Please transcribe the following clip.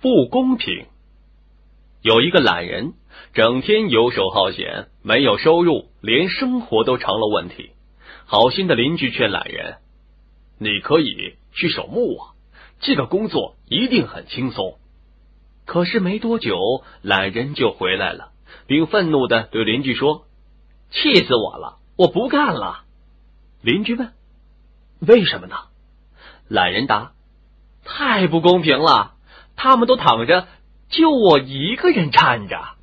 不公平。有一个懒人，整天游手好闲，没有收入，连生活都成了问题。好心的邻居劝懒人：“你可以去守墓啊，这个工作一定很轻松。”可是没多久，懒人就回来了，并愤怒的对邻居说：“气死我了，我不干了。”邻居问：“为什么呢？”懒人答：“太不公平了，他们都躺着，就我一个人站着。”